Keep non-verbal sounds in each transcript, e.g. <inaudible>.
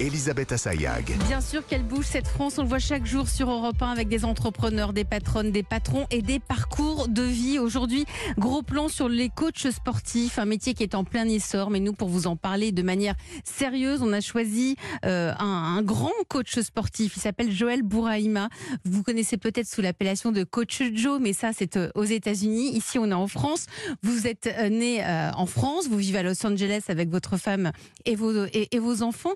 Elisabeth Assayag. Bien sûr qu'elle bouge cette France, on le voit chaque jour sur Europe 1 avec des entrepreneurs, des patronnes, des patrons et des parcours de vie. Aujourd'hui, gros plan sur les coachs sportifs, un métier qui est en plein essor. Mais nous, pour vous en parler de manière sérieuse, on a choisi euh, un, grand coach sportif. Il s'appelle Joël Bouraïma. Vous connaissez peut-être sous l'appellation de coach Joe, mais ça, c'est euh, aux États-Unis. Ici, on est en France. Vous êtes euh, né en France, vous vivez à Los Angeles avec votre femme et vos, enfants.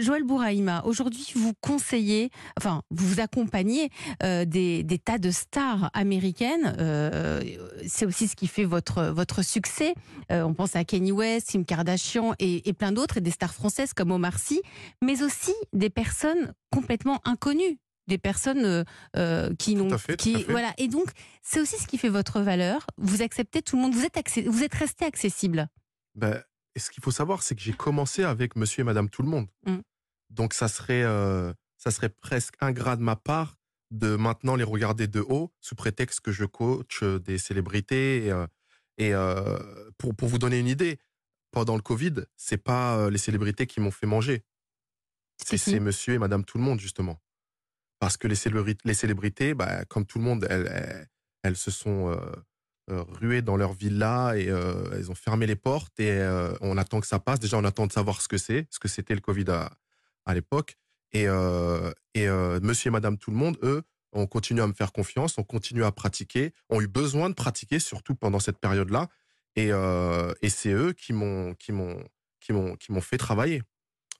Joël Bouraïma, aujourd'hui, vous conseillez, enfin, vous accompagnez euh, des, des tas de stars américaines. Euh, c'est aussi ce qui fait votre, votre succès. Euh, on pense à Kanye West, Kim Kardashian et, et plein d'autres, et des stars françaises comme Omar Sy, mais aussi des personnes complètement inconnues des personnes euh, euh, qui n'ont tout qui à fait. voilà et donc c'est aussi ce qui fait votre valeur vous acceptez tout le monde vous êtes accé- vous êtes resté accessible Ben, et ce qu'il faut savoir, c'est que j'ai commencé avec Monsieur et Madame Tout le Monde. Mm. Donc ça serait, euh, ça serait presque ingrat de ma part de maintenant les regarder de haut sous prétexte que je coach euh, des célébrités. Et, euh, et, euh, pour, pour vous donner une idée, pendant le Covid, c'est pas les célébrités qui m'ont fait manger. C'est Monsieur et Madame Tout le Monde justement. Parce que les célébrités, les célébrités bah, comme tout le monde, elles, elles, elles se sont euh, euh, ruées dans leur villa et euh, elles ont fermé les portes et euh, on attend que ça passe. Déjà, on attend de savoir ce que c'est, ce que c'était le Covid à, l'époque. Et, euh, et euh, Monsieur et Madame Tout le Monde, eux, ont continué à me faire confiance, ont continué à pratiquer, ont eu besoin de pratiquer, surtout pendant cette période-là. Et, euh, et c'est eux qui m'ont qui m'ont qui m'ont qui m'ont fait travailler.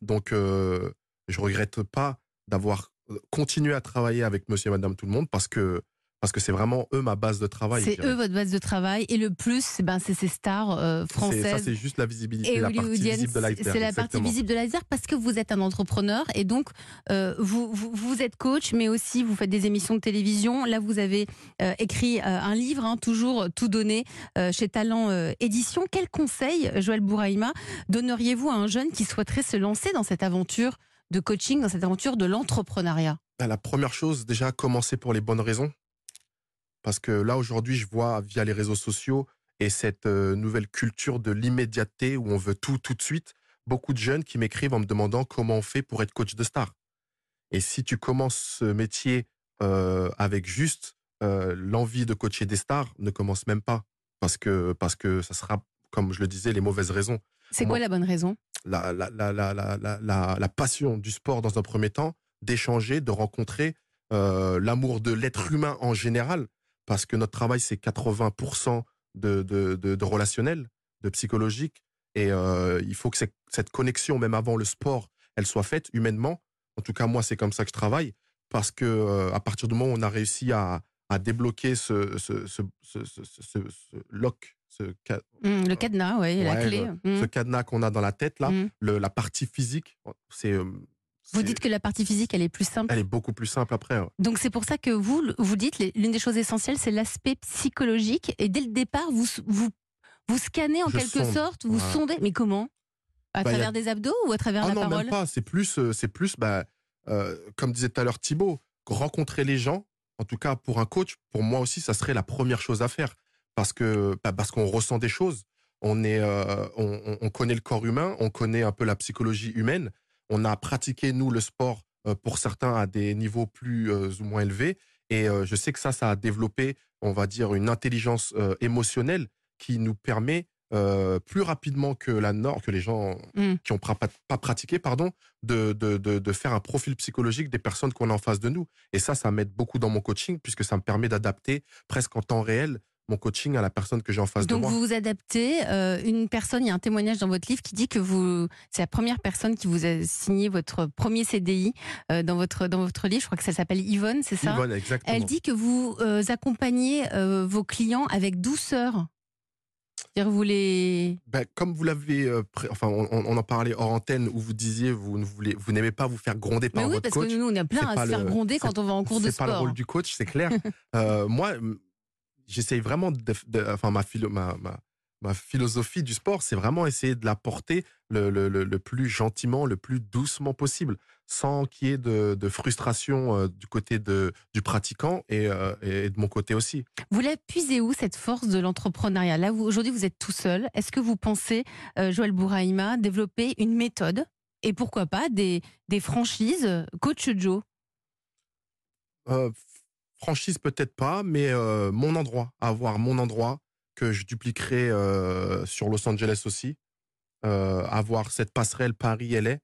Donc, euh, je regrette pas d'avoir continué à travailler avec Monsieur et Madame Tout le Monde parce que parce que c'est vraiment eux ma base de travail. c'est eux votre base de travail et le plus c'est ben c'est ces stars euh, C'est- Ça, françaises c'est juste la visibilité, et la partie visible de l'iceberg. c'est la partie visible de l'iceberg parce que vous êtes un entrepreneur et donc euh, vous, vous, vous êtes coach, mais aussi vous faites des émissions de télévision. Là, vous avez euh, écrit euh, un livre, hein, toujours tout donné chez Talent Édition. Quel conseil, Joël Bouraïma, donneriez-vous à un jeune qui souhaiterait se lancer dans cette aventure de coaching, dans cette aventure de l'entrepreneuriat? Ben, La première chose, déjà, commencer pour les bonnes raisons. Parce que là, aujourd'hui, je vois via les réseaux sociaux et cette euh, nouvelle culture de l'immédiateté où on veut tout tout de suite, beaucoup de jeunes qui m'écrivent en me demandant comment on fait pour être coach de star. Et si tu commences ce métier euh, avec juste euh, l'envie de coacher des stars, ne commence même pas. Parce que, parce que ça sera, comme je le disais, les mauvaises raisons. C'est quoi la bonne raison? La, passion du sport dans un premier temps, d'échanger, de rencontrer l'amour de l'être humain en général, parce que notre travail, c'est 80% de, de, de, de relationnel, de psychologique, et euh, il faut que cette- connexion, même avant le sport, elle soit faite humainement. En tout cas, moi, c'est comme ça que je travaille, parce que euh, à partir du moment où on a réussi à, à débloquer ce, ce, ce, ce, ce, ce- ce lock, ce, ca- Hum, Le cadenas, ouais, la clé. ce Hum, cadenas qu'on a dans la tête, là, le- la partie physique, c'est, euh, Vous dites que la partie physique, elle est plus simple. elle est beaucoup plus simple après. Donc c'est pour ça que vous, vous dites, l'une des choses essentielles, c'est l'aspect psychologique. Et dès le départ, vous, vous, vous scannez en Je quelque sonde. sorte, vous sondez. Mais comment? À Bah, a- travers des abdos ou à travers Ah la non, parole? même pas. C'est plus, euh, c'est plus, bah, euh, comme disait tout à l'heure Thibaut, rencontrer les gens. En tout cas, pour un coach, pour moi aussi, ça serait la première chose à faire, parce que, bah, parce qu'on ressent des choses. On est, euh, on connaît le corps humain, on connaît un peu la psychologie humaine. On a pratiqué nous le sport euh, pour certains à des niveaux plus euh, ou moins élevés, et euh, je sais que ça, ça a développé, on va dire, une intelligence émotionnelle qui nous permet euh, plus rapidement que la norme, que les gens Mm. qui ont pra- pas, pas pratiqué, pardon, de, de, de, de faire un profil psychologique des personnes qu'on a en face de nous. Et ça, ça m'aide beaucoup dans mon coaching puisque ça me permet d'adapter presque en temps réel mon coaching à la personne que j'ai en face Donc de moi. vous vous adaptez. euh, une personne, il y a un témoignage dans votre livre qui dit que vous, c'est la première personne qui vous a signé votre premier CDI euh, dans votre dans votre livre. Je crois que ça s'appelle Yvonne, c'est ça? Yvonne, exactement. Elle dit que vous euh, accompagnez euh, vos clients avec douceur. C'est-à-dire vous les Ben, comme vous l'avez, euh, pré- enfin, on, en parlait hors antenne où vous disiez vous ne voulez, vous n'aimez pas vous faire gronder par Mais oui, votre parce coach. que nous, on a plein à se faire le- gronder quand on va en cours de C'est pas le sport. rôle du coach, c'est clair. <laughs> Euh, moi, j'essaye vraiment de, de- enfin, ma, philo- ma, ma, ma philosophie du sport, c'est vraiment essayer de l'apporter le, le, le, le plus gentiment, le plus doucement possible, sans qu'il y ait de, de frustration euh, du côté de, du pratiquant et, euh, et de mon côté aussi. Vous la puisez où cette force de l'entrepreneuriat? Là, aujourd'hui, vous êtes tout seul. Est-ce que vous pensez, euh, Joël Bouraïma, développer une méthode et pourquoi pas des, des franchises? Coach Joe? Euh, franchise peut-être pas, mais euh, mon endroit, avoir mon endroit que je dupliquerai euh, sur Los Angeles aussi, euh, avoir cette passerelle Paris-LA,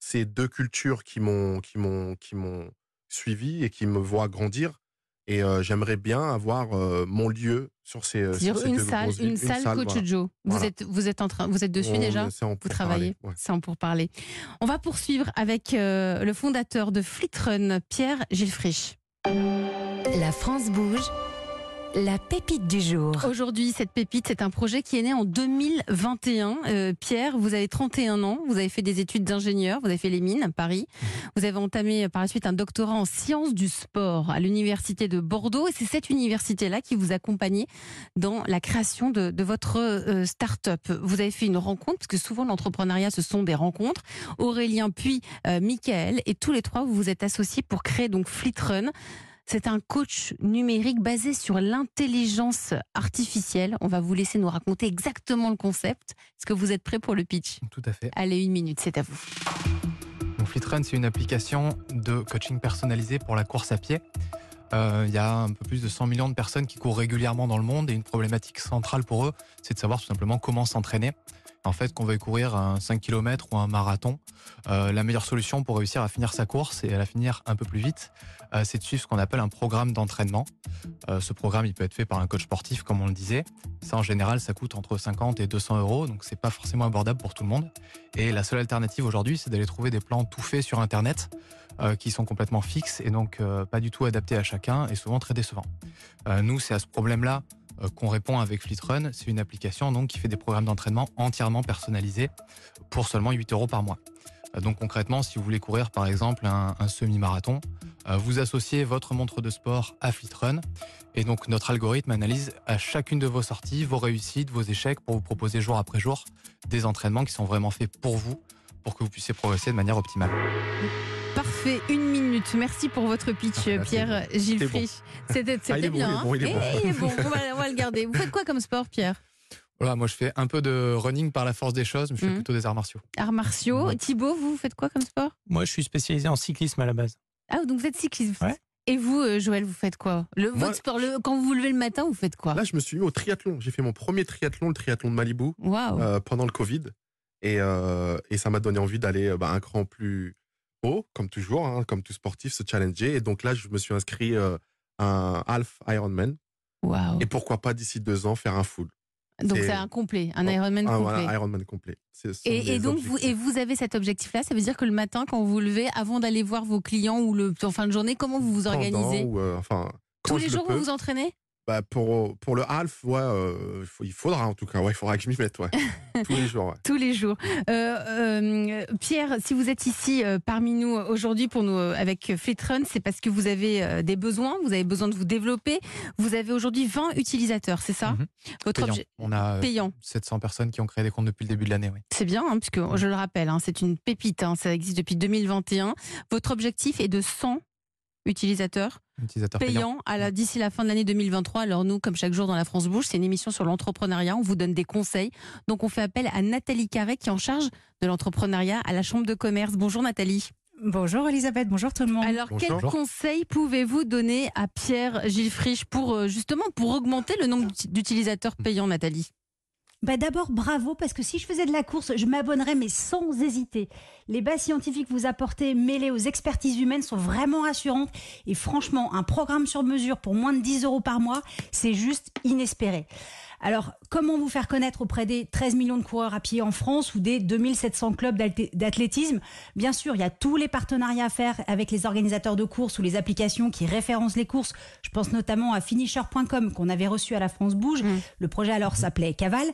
c'est deux cultures qui m'ont qui m'ont qui m'ont suivi et qui me voient grandir. Et euh, j'aimerais bien avoir euh, mon lieu sur ces, sur ces une deux salle, villes. une salle Coach voilà. Joe. Vous Voilà. êtes, vous êtes en train, vous êtes dessus On- déjà c'est en Vous travaillez ouais. C'est en pour parler. On va poursuivre avec euh, le fondateur de Fleetrun, Pierre Gilles Frisch. La France bouge. La pépite du jour. Aujourd'hui, cette pépite, c'est un projet qui est né en 2021. Euh, Pierre, vous avez 31 ans, vous avez fait des études d'ingénieur, vous avez fait les mines à Paris. Vous avez entamé euh, par la suite un doctorat en sciences du sport à l'université de Bordeaux. Et c'est cette université-là qui vous accompagnait dans la création de, votre euh, start-up. Vous avez fait une rencontre, parce que souvent l'entrepreneuriat, ce sont des rencontres. Aurélien puis euh, Michael, et tous les trois, vous vous êtes associés pour créer donc Fleetrun. C'est un coach numérique basé sur l'intelligence artificielle. On va vous laisser nous raconter exactement le concept. Est-ce que vous êtes prêt pour le pitch? Tout à fait. Allez, une minute, c'est à vous. Donc Fleetrun, c'est une application de coaching personnalisé pour la course à pied. Euh, Il y a un peu plus de 100 millions de personnes qui courent régulièrement dans le monde et une problématique centrale pour eux, c'est de savoir tout simplement comment s'entraîner. En fait, qu'on veuille courir un 5 km ou un marathon, euh, la meilleure solution pour réussir à finir sa course et à la finir un peu plus vite, c'est de suivre ce qu'on appelle un programme d'entraînement. Euh, ce programme, il peut être fait par un coach sportif, comme on le disait. Ça, en général, ça coûte entre 50 et 200 euros, donc c'est pas forcément abordable pour tout le monde. Et la seule alternative aujourd'hui, c'est d'aller trouver des plans tout faits sur Internet euh, qui sont complètement fixes et donc euh, pas du tout adaptés à chacun et souvent très décevants. Euh, nous, c'est à ce problème-là euh, qu'on répond avec Fleetrun. C'est une application donc qui fait des programmes d'entraînement entièrement personnalisés pour seulement 8 euros par mois. Euh, donc concrètement, si vous voulez courir par exemple un, semi-marathon, euh, vous associez votre montre de sport à Fleetrun et donc notre algorithme analyse à chacune de vos sorties, vos réussites, vos échecs pour vous proposer jour après jour des entraînements qui sont vraiment faits pour vous, pour que vous puissiez progresser de manière optimale. Parfait, une minute. Merci pour votre pitch, Ah. Pierre. Frisch. C'était Ah, bien. il est bon, il est bon. Il est bon. On va, on va le garder. Vous faites quoi comme sport, Pierre? Voilà, moi je fais un peu de running par la force des choses, mais je fais Mhm. plutôt des arts martiaux. Arts martiaux. Ouais. Thibaut, vous faites quoi comme sport? Moi, je suis spécialisé en cyclisme à la base. Ah, donc vous êtes cycliste. Ouais. Et vous, euh, Joël, vous faites quoi? Le, Moi- Votre sport, le- quand vous vous levez le matin, vous faites quoi? Là, je me suis mis au triathlon. J'ai fait mon premier triathlon, le triathlon de Malibu, euh, pendant le Covid. Et, euh, et ça m'a donné envie d'aller bah, un cran plus haut, comme toujours, hein, comme tout sportif, se challenger. Et donc là, je me suis inscrit à un half Ironman. Et pourquoi pas d'ici deux ans faire un full. Donc c'est- un complet, un Oh, Ironman Ah, complet. voilà, Ironman complet. Et, donc vous et vous avez cet objectif-là, ça veut dire que le matin, quand vous vous levez, avant d'aller voir vos clients ou le en fin de journée, comment vous vous Pendant organisez? ou, euh, enfin, Tous les le jours, vous vous entraînez? Bah, pour, pour le half, ouais, euh, il faut- il faudra en tout cas. Ouais, il faudra que je m'y mette, ouais. <laughs> Tous les jours, ouais. Tous les jours. Euh, euh, Pierre, si vous êtes ici euh, parmi nous aujourd'hui pour nous euh, avec Fleetrun, c'est parce que vous avez euh, des besoins, vous avez besoin de vous développer. Vous avez aujourd'hui 20 utilisateurs, c'est ça? Mhm. Votre Payant. objet On a euh, payant. 700 personnes qui ont créé des comptes depuis le début de l'année. Oui. C'est bien, hein, puisque je le rappelle, hein, c'est une pépite, hein, ça existe depuis 2021. Votre objectif est de 100 utilisateurs? Utilisateurs payants. payants à la- d'ici la fin de l'année 2023. Alors nous, comme chaque jour dans la France Bouge, c'est une émission sur l'entrepreneuriat, on vous donne des conseils. Donc on fait appel à Nathalie Carré qui est en charge de l'entrepreneuriat à la Chambre de commerce. Bonjour Nathalie. Bonjour Elisabeth, bonjour tout le monde. Alors Bonjour. quels conseils pouvez-vous donner à Pierre Gilles Frisch pour euh, justement pour augmenter le nombre d'uti- d'utilisateurs payants Nathalie? Bah D'abord, bravo, parce que si je faisais de la course, je m'abonnerais, mais sans hésiter. Les bases scientifiques que vous apportez, mêlées aux expertises humaines, sont vraiment rassurantes. Et franchement, un programme sur mesure pour moins de 10 euros par mois, c'est juste inespéré. Alors, comment vous faire connaître auprès des 13 millions de coureurs à pied en France ou des 2700 clubs d'athlétisme? Bien sûr, il y a tous les partenariats à faire avec les organisateurs de courses ou les applications qui référencent les courses. Je pense notamment à finisher.com qu'on avait reçu à la France Bouge. Mm. Le projet alors s'appelait Caval.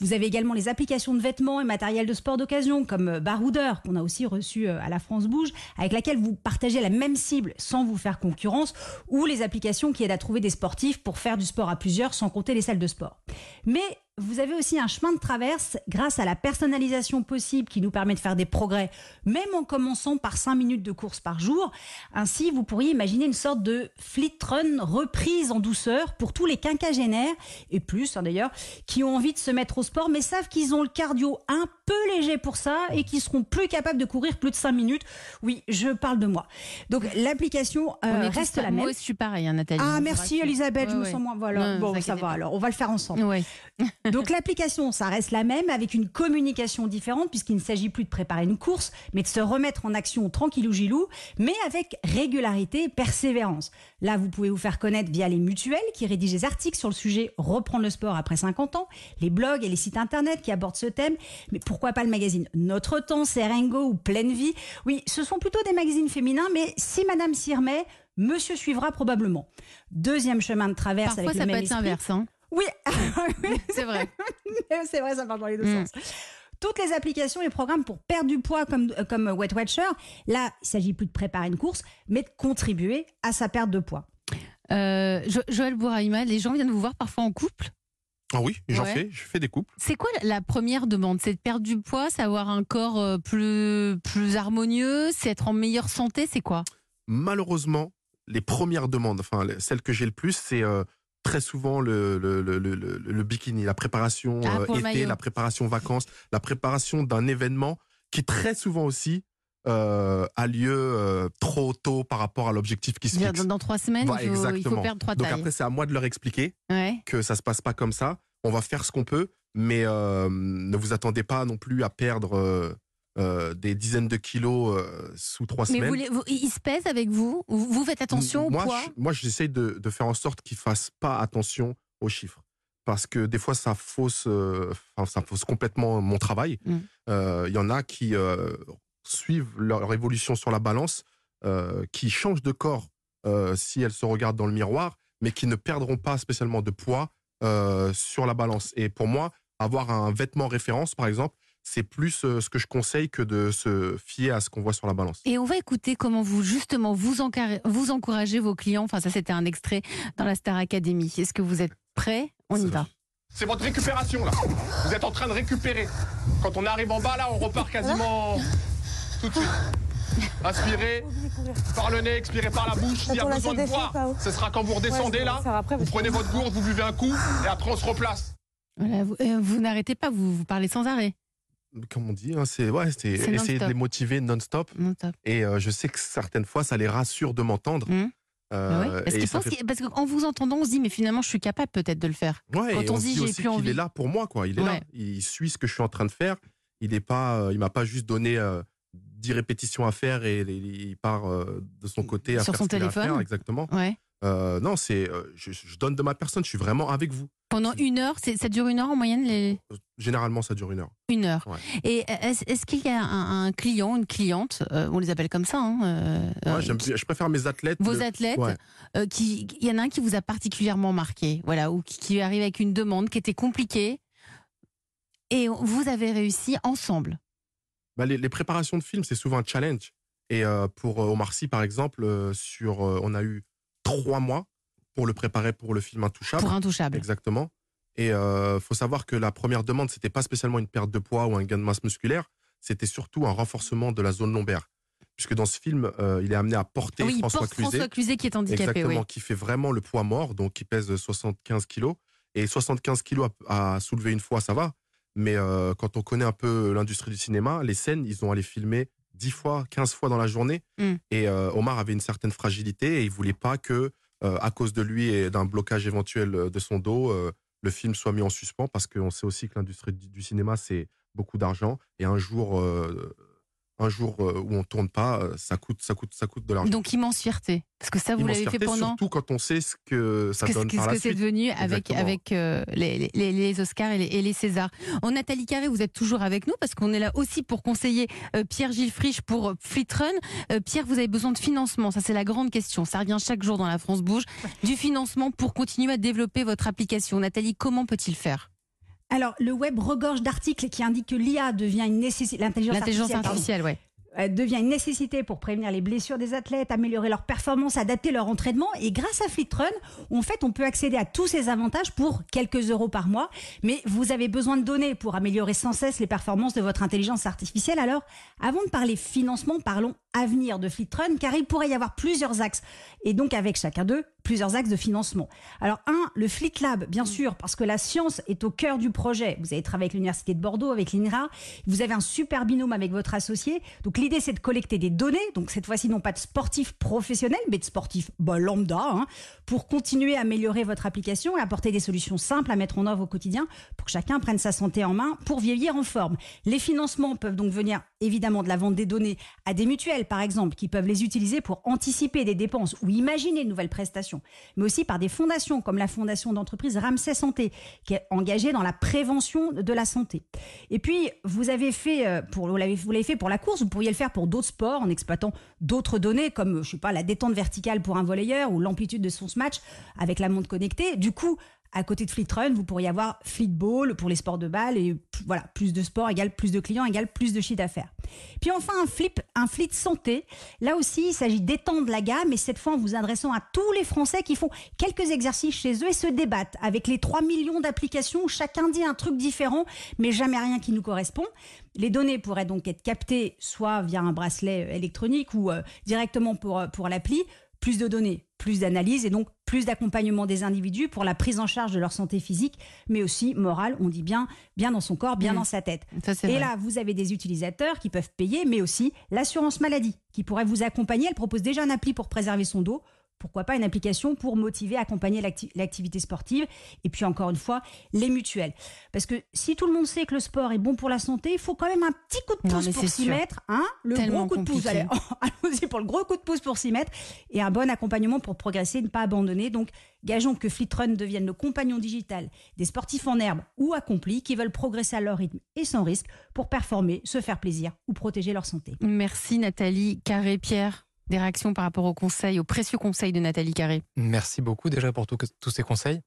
Vous avez également les applications de vêtements et matériel de sport d'occasion comme euh, Baroudeur qu'on a aussi reçu euh, à la France Bouge avec laquelle vous partagez la même cible sans vous faire concurrence ou les applications qui aident à trouver des sportifs pour faire du sport à plusieurs sans compter les salles de sport. Mais vous avez aussi un chemin de traverse grâce à la personnalisation possible qui nous permet de faire des progrès, même en commençant par 5 minutes de course par jour. Ainsi, vous pourriez imaginer une sorte de fleet run reprise en douceur pour tous les quinquagénaires, et plus hein, d'ailleurs, qui ont envie de se mettre au sport, mais savent qu'ils ont le cardio un peu léger pour ça et qui seront plus capables de courir plus de 5 minutes. Oui, je parle de moi. Donc l'application euh, reste la même. Moi, je suis pareil, hein, Nathalie. Ah merci. Elisabeth, je Ouais, me sens moins voilà. Non, bon, ça va alors, on va le faire ensemble. Ouais. <laughs> Donc l'application, ça reste la même avec une communication différente puisqu'il ne s'agit plus de préparer une course, mais de se remettre en action tranquillou gilou, mais avec régularité et persévérance. Là, vous pouvez vous faire connaître via les mutuelles qui rédigent des articles sur le sujet Reprendre le sport après 50 ans, les blogs et les sites internet qui abordent ce thème, mais pourquoi pas le magazine Notre Temps, Serengo ou Pleine Vie? Oui, ce sont plutôt des magazines féminins, mais si Madame s'y remet, Monsieur suivra probablement. Deuxième chemin de traverse Parfois, avec ça le peut même être inverse. Hein. <laughs> Oui, C'est vrai. <laughs> c'est vrai, ça marche dans les deux Mm. sens. Toutes les applications et programmes pour perdre du poids comme, euh, comme Weight Watcher, là, il s'agit plus de préparer une course, mais de contribuer à sa perte de poids. Euh, Jo- Joël Bouraïma, les gens viennent vous voir parfois en couple? Ah oui, j'en Ouais. fais, je fais des couples. C'est quoi la première demande? C'est de perdre du poids, c'est avoir un corps euh, plus, plus harmonieux, c'est être en meilleure santé, c'est quoi? Malheureusement, les premières demandes, enfin les- celles que j'ai le plus, c'est euh, très souvent le, le, le, le- bikini, la préparation Ah, euh, été, la préparation vacances, la préparation d'un événement qui très souvent aussi euh, a lieu euh, trop tôt par rapport à l'objectif qui se fixe. dans trois semaines, Bah, il, faut, il faut exactement. perdre trois Donc tailles. après, c'est à moi de leur expliquer Ouais. que ça se passe pas comme ça. On va faire ce qu'on peut, mais ne vous attendez pas non plus à perdre euh, des dizaines de kilos euh, sous trois Mais semaines. vous, les- vous- ils se pèsent avec vous? Vous faites attention au moi, poids? je- moi, j'essaye de, de faire en sorte qu'ils fassent pas attention aux chiffres. Parce que des fois, ça fausse, euh, ça fausse complètement mon travail. Il y en a qui suivent leur évolution sur la balance, qui changent de corps si elles se regardent dans le miroir, mais qui ne perdront pas spécialement de poids sur la balance. Et pour moi, avoir un vêtement référence, par exemple, c'est plus euh, ce que je conseille que de se fier à ce qu'on voit sur la balance. Et on va écouter comment vous, justement, vous, encouragez vos clients. Enfin, ça, c'était un extrait dans la Star Academy. Est-ce que vous êtes prêts? On y va. C'est votre récupération là. Vous êtes en train de récupérer. Quand on arrive en bas là, on repart quasiment tout de suite. Inspirez par le nez, expirez par la bouche. S'il y a besoin de boire, ce sera quand vous redescendez là. Vous prenez votre gourde, vous buvez un coup et après on se replace. Voilà, vous euh, vous n'arrêtez pas, vous, vous parlez sans arrêt. Comme on dit, hein, c'est ouais, c'est C'est essayer de les motiver non-stop. Non, top. Et euh, je sais que certaines fois, ça les rassure de m'entendre. Mhm. Euh, Ah ouais parce fait- qu'en vous entendant, on se dit, mais finalement, je suis capable peut-être de le faire. Ouais, quand et on on se se dit, j'ai plus envie. est là pour moi, quoi. Il est là. Il suit ce que je suis en train de faire. Il est pas, euh, il m'a pas juste donné euh, 10 répétitions à faire et, il part de son côté à Sur faire son ce a à téléphone. faire, exactement. Ouais. Euh, non, c'est, euh, je, je donne de ma personne. Je suis vraiment avec vous. Pendant une heure, ça dure une heure en moyenne les... Généralement, ça dure une heure. Une heure. Ouais. Et est-ce qu'il y a un, un client, une cliente, euh, on les appelle comme ça, hein, euh, euh, je préfère mes athlètes. vos le- athlètes, Ouais. euh, qui, il y en a un qui vous a particulièrement marqué, voilà, ou qui, qui arrive avec une demande qui était compliquée, et vous avez réussi ensemble? Bah, les, les préparations de films, c'est souvent un challenge. Et euh, pour euh, Omar Sy, par exemple, euh, sur, euh, on a eu trois mois pour le préparer pour le film Intouchable. Pour Intouchable. Exactement. Et euh, faut savoir que la première demande, c'était pas spécialement une perte de poids ou un gain de masse musculaire, c'était surtout un renforcement de la zone lombaire. Puisque dans ce film, euh, il est amené à porter il François porte Cluzet. François Cluzet qui est handicapé, Exactement, oui. qui fait vraiment le poids mort, donc qui pèse 75 kilos. Et 75 kilos à, à soulever une fois, ça va. Mais euh, quand on connaît un peu l'industrie du cinéma, les scènes, ils ont allé filmer 10 fois, 15 fois dans la journée. Mm. Et euh, Omar avait une certaine fragilité et il voulait pas que, euh, à cause de lui et d'un blocage éventuel euh, de son dos, euh, le film soit mis en suspens parce qu'on sait aussi que l'industrie du, cinéma, c'est beaucoup d'argent. Et un jour, un jour euh, où on tourne pas, euh, ça coûte, ça coûte, ça coûte de l'argent. Donc immense fierté, parce que ça vous l'avez fait pendant. Surtout quand on sait ce que ça donne qu'est-ce par la que c'est devenu avec, Exactement. avec euh, les, les- les Oscars et les, et les Césars En Nathalie Carré, vous êtes toujours avec nous parce qu'on est là aussi pour conseiller euh, Pierre-Gilles Frisch pour Fleet Run. Euh, Pierre, vous avez besoin de financement, ça c'est la grande question. Ça revient chaque jour dans la France Bouge. Du financement pour continuer à développer votre application. Nathalie, comment peut-il faire? Alors, le web regorge d'articles qui indiquent que l'IA devient une nécessité. L'intelligence artificielle. artificielle, ouais. euh, devient une nécessité pour prévenir les blessures des athlètes, améliorer leur performance, adapter leur entraînement. Et grâce à FleetRun, en fait, on peut accéder à tous ces avantages pour quelques euros par mois. Mais vous avez besoin de données pour améliorer sans cesse les performances de votre intelligence artificielle. Alors, avant de parler financement, parlons avenir de FleetRun, car il pourrait y avoir plusieurs axes. Et donc, avec chacun d'eux, plusieurs axes de financement. Alors, un, le Fleet Lab, bien sûr, parce que la science est au cœur du projet. Vous avez travaillé avec l'Université de Bordeaux, avec l'INRA. Vous avez un super binôme avec votre associé. Donc, l'idée, c'est de collecter des données. Donc, cette fois-ci, non pas de sportifs professionnels, mais de sportifs bah, lambda, hein, pour continuer à améliorer votre application et apporter des solutions simples à mettre en œuvre au quotidien pour que chacun prenne sa santé en main pour vieillir en forme. Les financements peuvent donc venir évidemment de la vente des données à des mutuelles, par exemple, qui peuvent les utiliser pour anticiper des dépenses ou imaginer de nouvelles prestations, mais aussi par des fondations comme la fondation d'entreprise Ramsay Santé, qui est engagée dans la prévention de la santé. Et puis, vous avez fait, euh, pour, vous l'avez fait pour la course, vous pourriez le faire pour d'autres sports en exploitant d'autres données comme, je sais pas, la détente verticale pour un volleyeur ou l'amplitude de son match avec la montre connectée. Du coup, à côté de Fleetrun, vous pourriez avoir Fleetball pour les sports de balle et voilà, plus de sport égale plus de clients égale plus de chiffre d'affaires. Puis enfin un flip, un fleet santé. Là aussi, il s'agit d'étendre la gamme et cette fois en vous adressant à tous les Français qui font quelques exercices chez eux et se débattent avec les 3 millions d'applications où chacun dit un truc différent mais jamais rien qui nous correspond. Les données pourraient donc être captées soit via un bracelet électronique ou euh, directement pour, euh, pour l'appli. Plus de données, plus d'analyse et donc plus d'accompagnement des individus pour la prise en charge de leur santé physique, mais aussi morale, on dit bien, bien dans son corps, bien Mmh. dans sa tête. Ça, Et vrai. là, vous avez des utilisateurs qui peuvent payer, mais aussi l'assurance maladie qui pourrait vous accompagner. Elle propose déjà un appli pour préserver son dos. Pourquoi pas une application pour motiver, accompagner l'acti- l'activité sportive Et puis encore une fois, les mutuelles. Parce que si tout le monde sait que le sport est bon pour la santé, il faut quand même un petit coup de pouce pour s'y mettre. Hein le Tellement gros coup de pouce. Allez, <laughs> allons-y pour le gros coup de pouce pour s'y mettre. Et un bon accompagnement pour progresser, ne pas abandonner. Donc, gageons que Fleetrun devienne le compagnon digital des sportifs en herbe ou accomplis qui veulent progresser à leur rythme et sans risque pour performer, se faire plaisir ou protéger leur santé. Merci Nathalie Carré-Pierre. Des réactions par rapport aux conseils, aux précieux conseils de Nathalie Carré. Merci beaucoup déjà pour tout- tous ces conseils.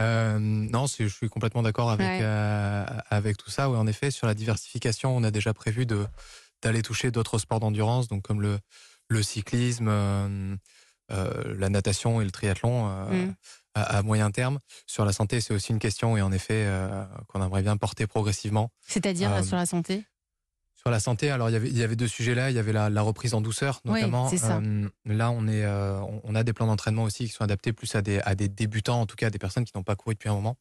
Euh, non, je suis complètement d'accord avec, Ouais. euh, avec tout ça. Oui, en effet, sur la diversification, on a déjà prévu de d'aller toucher d'autres sports d'endurance, donc comme le, le cyclisme, euh, la natation et le triathlon Mm. à, à moyen terme. Sur la santé, c'est aussi une question, et en effet, qu'on aimerait bien porter progressivement. C'est-à-dire sur la santé? Sur la santé, alors il y avait, il y avait deux sujets là. Il y avait la, la reprise en douceur, notamment. ça. Euh, là, on, est, euh, on a des plans d'entraînement aussi qui sont adaptés plus à des, à des débutants, en tout cas à des personnes qui n'ont pas couru depuis un moment.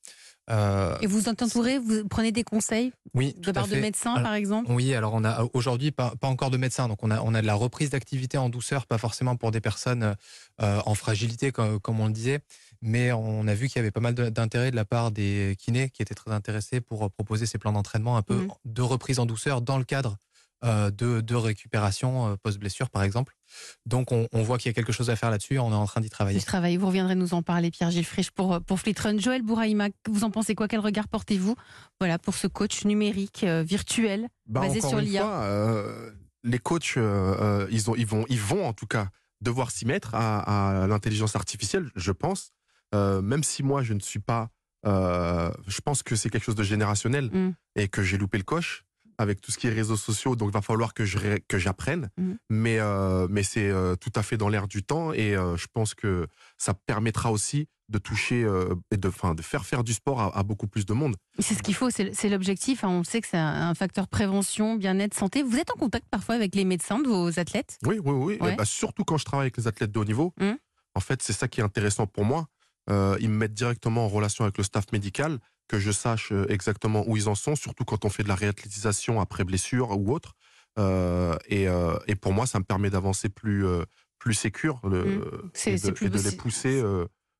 Euh, Et vous entourez, vous prenez des conseils oui, de part de médecins, Alors, par exemple? Oui, alors on a aujourd'hui pas, pas encore de médecins, donc on a, on a de la reprise d'activité en douceur, pas forcément pour des personnes euh, en fragilité, comme, comme on le disait, mais on a vu qu'il y avait pas mal d'intérêt de la part des kinés qui étaient très intéressés pour proposer ces plans d'entraînement un peu Mhm. de reprise en douceur dans le cadre euh, de, de récupération post-blessure, par exemple. Donc on, on voit qu'il y a quelque chose à faire là-dessus, on est en train d'y travailler. Je travaille. Vous reviendrez nous en parler, Pierre-Gilles Frisch, pour, pour Fleetrun. Joël Bouraïma, vous en pensez quoi? Quel regard portez-vous voilà, pour ce coach numérique, euh, virtuel Bah, Basé sur l'IA. euh, les coachs, euh, euh, ils, ont, ils, vont, ils vont en tout cas devoir s'y mettre à, à l'intelligence artificielle, je pense. Euh, même si moi, je ne suis pas. euh, je pense que c'est quelque chose de générationnel Mm. et que j'ai loupé le coche avec tout ce qui est réseaux sociaux. Donc, il va falloir que je que j'apprenne. Mm. Mais, euh, mais c'est euh, tout à fait dans l'air du temps et euh, je pense que ça permettra aussi de toucher et de, enfin, de faire faire du sport à, à beaucoup plus de monde. C'est ce qu'il faut, c'est l'objectif. hein. On sait que c'est un facteur prévention, bien-être, santé. Vous êtes en contact parfois avec les médecins de vos athlètes? Oui, oui, oui. Ouais. Eh ben, surtout quand je travaille avec les athlètes de haut niveau. Mm. En fait, c'est ça qui est intéressant pour moi. Ils me mettent directement en relation avec le staff médical, que je sache euh, exactement où ils en sont, surtout quand on fait de la réathlétisation après blessure ou autre. Euh, et, euh, et pour moi, ça me permet d'avancer plus, euh, plus sécure le, Mm. C'est- et de, plus et de les pousser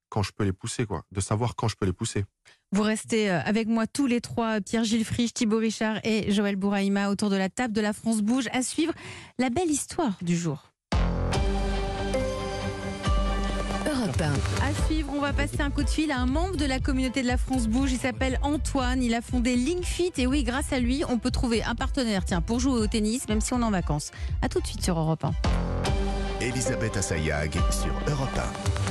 quand je peux les pousser, quoi. De savoir quand je peux les pousser. Vous restez avec moi tous les trois, Pierre-Gilles Frisch, Thibaut Richard et Joël Bouraïma, autour de la table de la France Bouge, à suivre la belle histoire du jour. Europe 1. À suivre, on va passer un coup de fil à un membre de la communauté de la France Bouge. Il s'appelle Antoine. Il a fondé LinkFit. Et oui, grâce à lui, on peut trouver un partenaire tiens, pour jouer au tennis, même si on est en vacances. À tout de suite sur Europe 1. Elisabeth Assayag sur Europe 1.